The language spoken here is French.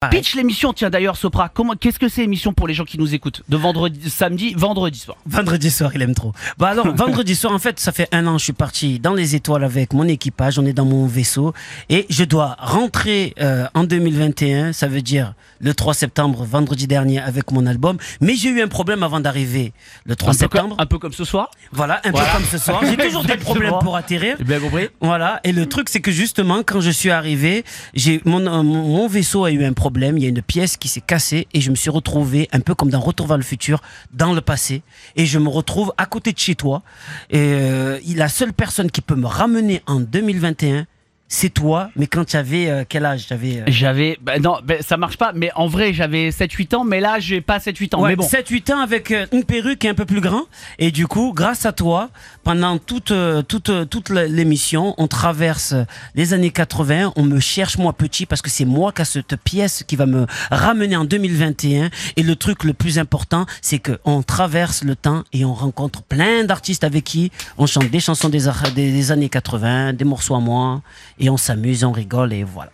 Pareil. Pitch l'émission, tiens d'ailleurs Sopra, comment, qu'est-ce que c'est l'émission pour les gens qui nous écoutent De vendredi, samedi, vendredi soir. Vendredi soir, il aime trop. Bah alors, vendredi soir, en fait, ça fait un an, je suis parti dans les étoiles avec mon équipage, on est dans mon vaisseau, et je dois rentrer euh, en 2021, ça veut dire le 3 septembre, vendredi dernier, avec mon album, mais j'ai eu un problème avant d'arriver le 3 Un peu, septembre. un peu comme ce soir. Voilà, un Voilà. peu comme ce soir. J'ai toujours des problèmes pour atterrir. Bien compris. Voilà, et le truc c'est que justement quand je suis arrivé, j'ai mon, euh, mon mon vaisseau a eu un problème, il y a une pièce qui s'est cassée et je me suis retrouvé un peu comme dans Retour vers le futur dans le passé. Et je me retrouve à côté de chez toi. Et euh, la seule personne qui peut me ramener en 2021 c'est toi, mais quand tu avais euh, quel âge J'avais euh, J'avais. bah non, bah, ça marche pas, mais en vrai, j'avais 7-8 ans, mais là, j'ai pas 7-8 ans. Ouais, mais bon. 7-8 ans avec euh, une perruque un peu plus grand. Et du coup, grâce à toi, pendant toute, toute, toute l'émission, on traverse les années 80. On me cherche, moi, petit, parce que c'est moi qui a cette pièce qui va me ramener en 2021. Et le truc le plus important, c'est qu'on traverse le temps et on rencontre plein d'artistes avec qui on chante des chansons des, des, des années 80, des morceaux à moi. Et on s'amuse, on rigole et voilà.